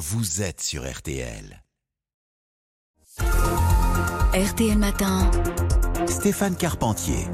vous êtes sur RTL. RTL Matin. Stéphane Carpentier.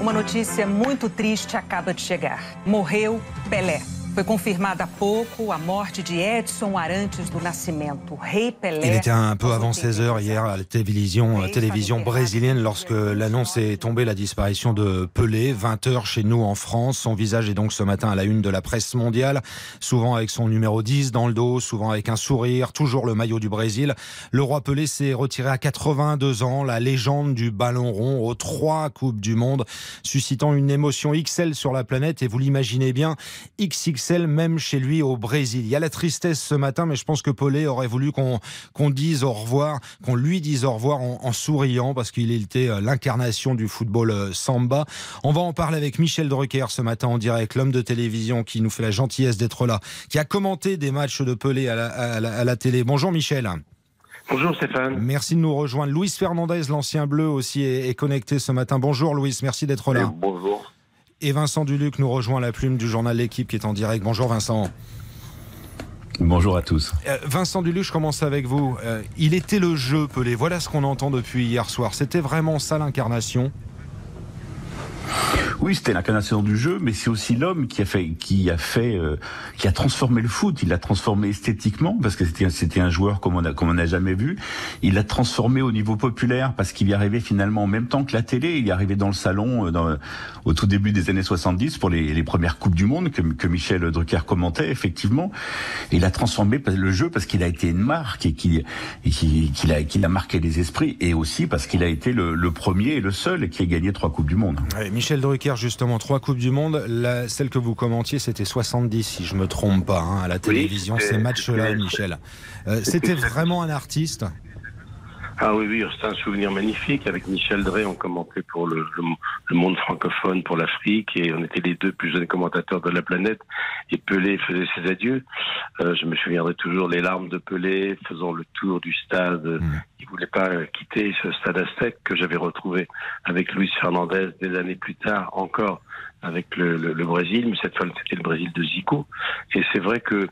Uma notícia muito triste acaba de chegar. Morreu Pelé. Foi confirmada há pouco a morte de Edson Arantes do Nascimento, rei Pelé. Il était un peu avant 16 heures hier à la télévision, euh, télévision brésilienne lorsque l'annonce est tombée la disparition de Pelé. 20 heures chez nous en France. Son visage est donc ce matin à la une de la presse mondiale, souvent avec son numéro 10 dans le dos, souvent avec un sourire, toujours le maillot du Brésil. Le roi Pelé s'est retiré à 82 ans, la légende du ballon rond aux trois coupes du monde, suscitant une émotion XL sur la planète et vous l'imaginez bien, XXL même chez lui au Brésil. Il y a la tristesse ce matin, mais je pense que Pelé aurait voulu qu'on dise au revoir, qu'on lui dise au revoir en, en souriant, parce qu'il était euh, l'incarnation du football euh, samba. On va en parler avec Michel Drucker ce matin en direct, l'homme de télévision qui nous fait la gentillesse d'être là, qui a commenté des matchs de Pelé à la, à la, à la télé. Bonjour Michel. Bonjour Stéphane. Merci de nous rejoindre. Louis Fernandez, l'ancien bleu aussi, est, est connecté ce matin. Bonjour Louis, merci d'être là. Et bonjour. Et Vincent Duluc nous rejoint à la plume du journal L'équipe qui est en direct. Bonjour Vincent. Bonjour à tous. Euh, Vincent Duluc, je commence avec vous. Euh, il était le jeu, Pelé. Voilà ce qu'on entend depuis hier soir. C'était vraiment ça l'incarnation oui, c'était l'incarnation du jeu, mais c'est aussi l'homme qui a fait, qui a fait, euh, qui a transformé le foot. Il l'a transformé esthétiquement parce que c'était, un joueur comme on a, comme on n'a jamais vu. Il l'a transformé au niveau populaire parce qu'il y arrivait finalement en même temps que la télé. Il y arrivait dans le salon euh, au tout début des années 70 pour les, premières coupes du monde que, Michel Drucker commentait effectivement. Il a transformé le jeu parce qu'il a été une marque et qu'il, a, marqué les esprits et aussi parce qu'il a été le, premier et le seul qui a gagné trois coupes du monde. Michel Drucker, justement, trois Coupes du Monde. La, celle que vous commentiez, c'était 70, si je me trompe pas, hein, à la télévision, Oui, ces matchs-là, Michel. Euh, c'était vraiment un artiste. Ah oui, oui, c'est un souvenir magnifique. Avec Michel Drey, on commentait pour le, le, le monde francophone, pour l'Afrique, et on était les deux plus jeunes commentateurs de la planète. Et Pelé faisait ses adieux. Euh, je me souviendrai toujours les larmes de Pelé faisant le tour du stade. Mm. Il voulait pas quitter ce stade aztèque que j'avais retrouvé avec Luis Fernandez des années plus tard, encore avec le, le, le Brésil, mais cette fois c'était le Brésil de Zico. Et c'est vrai que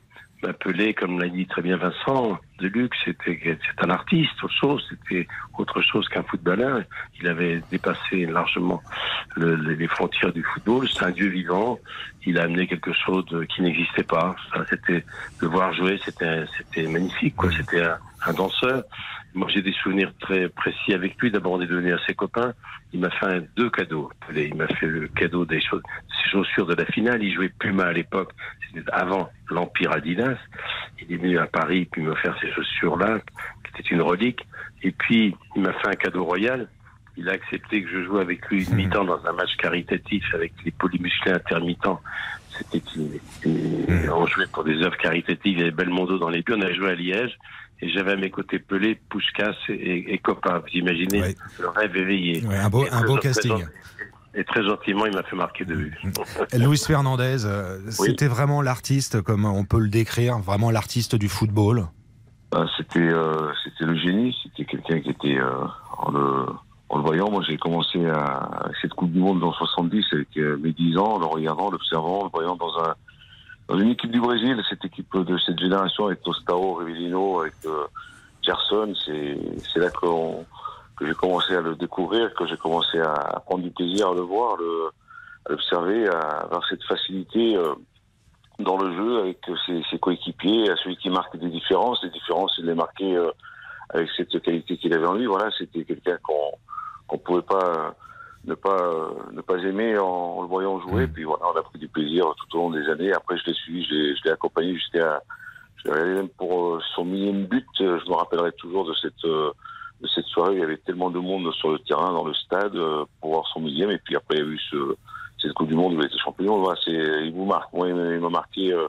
Pelé, comme l'a dit très bien Vincent, de luxe, c'était c'est un artiste, autre chose, c'était autre chose qu'un footballeur. Il avait dépassé largement le- le- les frontières du football. C'est un dieu vivant. Il a amené quelque chose de- qui n'existait pas. C'était de voir jouer, c'était c'était magnifique. quoi. C'était un, un danseur. Moi, j'ai des souvenirs très précis avec lui. D'abord, on est devenu à ses copains. Il m'a fait un- deux cadeaux. Il m'a fait le cadeau des ses chaussures de la finale. Il jouait Puma à l'époque. C'était avant l'Empire Adidas. Il est venu à Paris puis me faire ces chaussures-là, qui étaient une relique. Et puis, il m'a fait un cadeau royal. Il a accepté que je joue avec lui une mi-temps dans un match caritatif avec les polymusclés intermittents. C'était une- on jouait pour des œuvres caritatives. Il y avait Belmondo dans les buts. On a joué à Liège. Et j'avais à mes côtés Pelé, Puskas et, et Copain. Vous imaginez Ouais. le rêve éveillé. Ouais, un beau, Et un casting. Et très gentiment, il m'a fait marquer de but. Luis Fernandez, euh, c'était vraiment l'artiste, comme on peut le décrire, vraiment l'artiste du football? Ah, c'était euh, c'était le génie, c'était quelqu'un qui était euh, en, le, en le voyant. Moi, j'ai commencé à, à cette Coupe du Monde dans 70 avec euh, mes 10 ans, en le regardant, l'observant, en le voyant dans un dans une équipe du Brésil, cette équipe de cette génération avec Tostao, Rivellino, avec euh, Gerson. C'est là que j'ai commencé à le découvrir, que j'ai commencé à, prendre du plaisir à le voir, le, à l'observer, à avoir cette facilité. euh, dans le jeu avec ses, coéquipiers, à celui qui marque des différences. Les différences, il les marquait euh, avec cette qualité qu'il avait en lui. Voilà, c'était quelqu'un qu'on qu'on pouvait pas ne pas euh, ne pas aimer en, en le voyant jouer. Puis voilà, on a pris du plaisir tout au long des années. Après, je l'ai suivi, je l'ai- je l'ai accompagné jusqu'à je l'ai regardé même pour euh, son millième but. Euh, Je me rappellerai toujours de cette de cette soirée. Il y avait tellement de monde sur le terrain, dans le stade, pour voir son millième. Et puis après, il y a eu ce cette Coupe du Monde où il était champion. Voilà, c'est, il vous marque. Moi, il m'a marqué euh,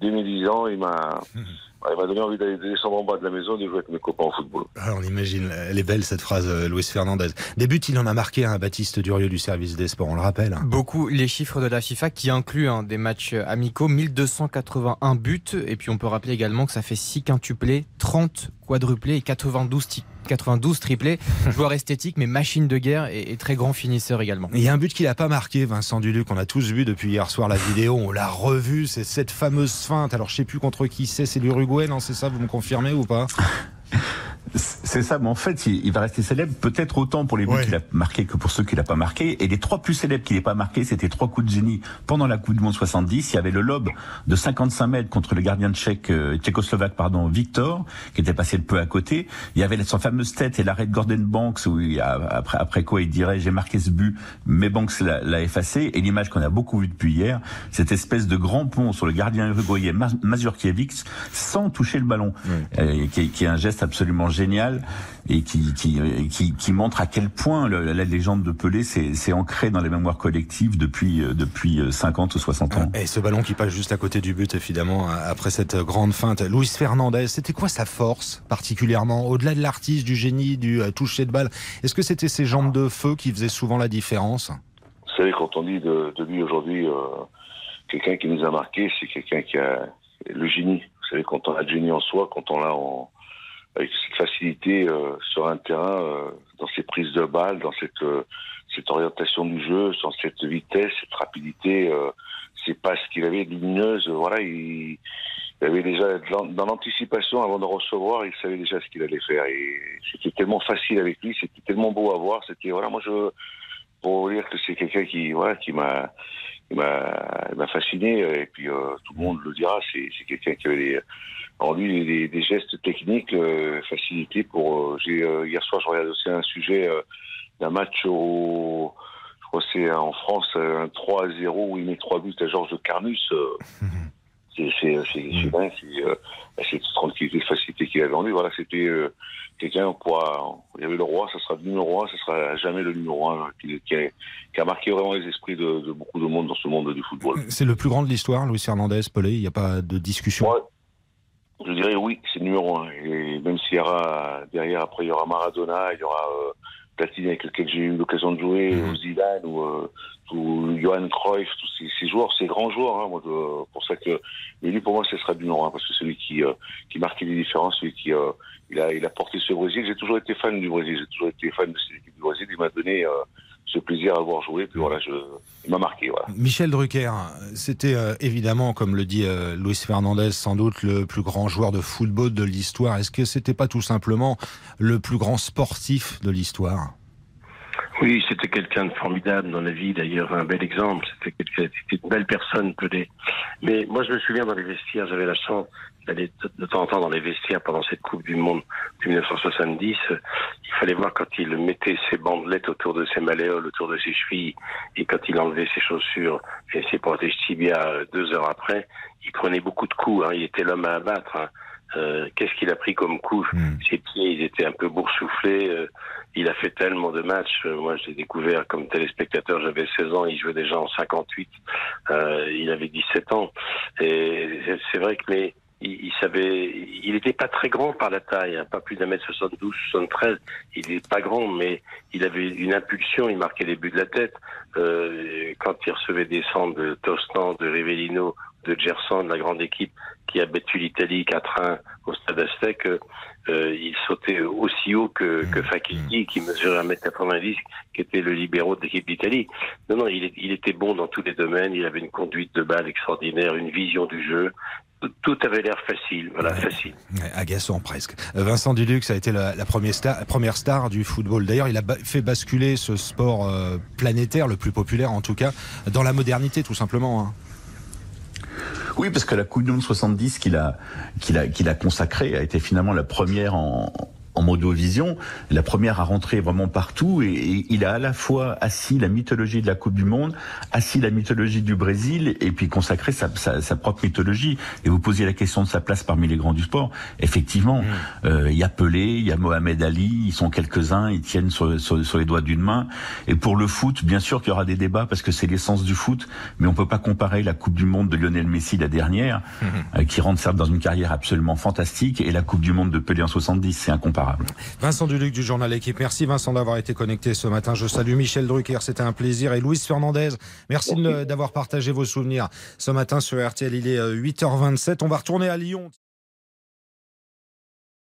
dès mes 10 ans. Il m'a, il m'a donné envie d'aller descendre en bas de la maison et de jouer avec mes copains au football. Ah, on imagine, elle est belle cette phrase, euh, Luis Fernandez. Des buts, il en a marqué un, Baptiste Durieux du service des sports, on le rappelle. hein. Beaucoup les chiffres de la FIFA qui incluent hein, des matchs amicaux, 1281 buts. Et puis on peut rappeler également que ça fait 6 quintuplés, 30 quadruplés et 92 ti- 92 triplés. Joueur esthétique, mais machine de guerre et, très grand finisseur également. Il y a un but qu'il n'a pas marqué, Vincent Duluc. On a tous vu depuis hier soir la vidéo. On l'a revu. C'est cette fameuse feinte. Alors, je sais plus contre qui c'est. C'est l'Uruguay, non C'est ça Vous me confirmez ou pas? c'est ça, mais en fait, il, va rester célèbre peut-être autant pour les buts qu'il a marqués que pour ceux qu'il n'a pas marqué. Et les trois plus célèbres qu'il n'ait pas marqués, c'était trois coups de génie pendant la Coupe du Monde 70. Il y avait le lob de 55 mètres contre le gardien tchèque, euh, tchécoslovaque, pardon, Victor, qui était passé le peu à côté. Il y avait son fameuse tête et l'arrêt de Gordon Banks où il après, après quoi il dirait j'ai marqué ce but, mais Banks l'a effacé. Et l'image qu'on a beaucoup vue depuis hier, cette espèce de grand pont sur le gardien uruguayen Mazurkiewicz sans toucher le ballon, euh, qui, qui est un geste absolument génial et qui, qui, qui, montre à quel point la légende de Pelé s'est ancrée dans les mémoires collectives depuis, euh, depuis 50 euh, ou 60 ans. Et ce ballon qui passe juste à côté du but, évidemment, après cette grande feinte. Luis Fernandez, c'était quoi sa force particulièrement Au-delà de l'artiste, du génie, du euh, toucher de balle, est-ce que c'était ses jambes de feu qui faisaient souvent la différence? Vous savez, quand on dit de, lui aujourd'hui, quelqu'un qui nous a marqué, c'est quelqu'un qui a le génie. Vous savez, quand on a le génie en soi, quand on l'a en avec cette facilité euh, sur un terrain, euh, dans ses prises de balles, dans cette, euh, cette orientation du jeu, dans cette vitesse, cette rapidité, ces passes qu'il avait lumineuses. Voilà, il, il avait déjà dans l'anticipation avant de recevoir, il savait déjà ce qu'il allait faire. Et c'était tellement facile avec lui, c'était tellement beau à voir. C'était voilà, moi je pour vous dire que c'est quelqu'un qui voilà qui m'a m'a fasciné et puis tout le monde le dira. C'est quelqu'un qui avait des en lui des, gestes techniques euh, facilités pour. Euh, euh, hier soir, je regardais aussi un sujet d'un match au. C'est en France un 3 0 où il met trois buts à Georges Carnus. c'est c'est dingue. C'est cette tranquillité, facilité qu'il avait en lui. Voilà, c'était quelqu'un pour. Il y avait le roi, ça sera le numéro un, ça sera jamais le numéro un, qui, qui, a, marqué vraiment les esprits de, beaucoup de monde dans ce monde du football. C'est le plus grand de l'histoire, Luis Fernandez, Pelé. Il n'y a pas de discussion? Je dirais oui, c'est numéro un. Et même s'il y aura derrière, après, il y aura Maradona, il y aura euh, Avec lequel j'ai eu l'occasion de jouer, mmh. ou Zidane, ou, euh, ou Johan Cruyff, tous ces, joueurs, ces grands joueurs. Hein, moi, de, pour ça que, mais lui, pour moi, ce sera du numéro un, parce que c'est lui qui, euh, qui marquait les différences, celui qui, euh, il a, il a porté ce Brésil. J'ai toujours été fan du Brésil, j'ai toujours été fan de cette équipe du Brésil. Il m'a donné plaisir à voir jouer. Puis voilà, je, m'a marqué. Voilà. Michel Drucker, c'était euh, évidemment, comme le dit euh, Luis Fernandez, sans doute le plus grand joueur de football de l'histoire. Est-ce que c'était pas tout simplement le plus grand sportif de l'histoire? Oui, c'était quelqu'un de formidable dans la vie, d'ailleurs, un bel exemple. C'était une belle personne, peut-être. Mais moi, je me souviens dans les vestiaires, j'avais la chance d'aller de temps en temps dans les vestiaires pendant cette Coupe du Monde de 1970. Il fallait voir quand il mettait ses bandelettes autour de ses malléoles, autour de ses chevilles, et quand il enlevait ses chaussures et ses protèges tibia euh, deux heures après, il prenait beaucoup de coups. Hein. Il était l'homme à abattre. Hein. Euh, qu'est-ce qu'il a pris comme coup hmm. Ses pieds, ils étaient un peu boursouflés. Euh, il a fait tellement de matchs. Euh, moi, j'ai découvert comme téléspectateur, j'avais 16 ans, il jouait déjà en 58. il avait 17 ans. Et c'est vrai que mais il, savait, il n'était pas très grand par la taille, hein, pas plus d'un mètre 72, 73. Il n'est pas grand, mais il avait une impulsion, il marquait les buts de la tête. quand il recevait des centres de Tostan, de Rivellino de Gerson, la grande équipe qui a battu l'Italie 4-1 au Stade Aztec, euh, il sautait aussi haut que, que mmh. qui mesurait 1m90, qui était le libéraux de l'équipe d'Italie. Non, non, il, il, était bon dans tous les domaines, il avait une conduite de balle extraordinaire, une vision du jeu. Tout, avait l'air facile, voilà, facile. agaçant presque. Euh, Vincent Duluc, ça a été la, première, star, première star du football. D'ailleurs, il a fait basculer ce sport euh, planétaire, le plus populaire en tout cas, dans la modernité tout simplement. Hein. Oui, parce que la Coupe du Monde 70 qu'il a, qu'il a, qu'il a consacrée a été finalement la première en, en modovision, la première à rentrer vraiment partout, et, il a à la fois assis la mythologie de la Coupe du Monde, assis la mythologie du Brésil, et puis consacré sa, sa, propre mythologie. Et vous posiez la question de sa place parmi les grands du sport. Effectivement, mm. euh, il y a Pelé, il y a Mohamed Ali, ils sont quelques-uns, ils tiennent sur, sur, les doigts d'une main. Et pour le foot, bien sûr qu'il y aura des débats parce que c'est l'essence du foot, mais on peut pas comparer la Coupe du Monde de Lionel Messi, la dernière, mm-hmm. euh, qui rentre certes dans une carrière absolument fantastique, et la Coupe du Monde de Pelé en 70, c'est incomparable. Vincent Duluc du journal Équipe, merci Vincent d'avoir été connecté ce matin. Je salue Michel Drucker, c'était un plaisir. Et Louis Fernandez, merci, merci. d'avoir partagé vos souvenirs ce matin sur RTL. Il est 8h27. Euh, On va retourner à Lyon.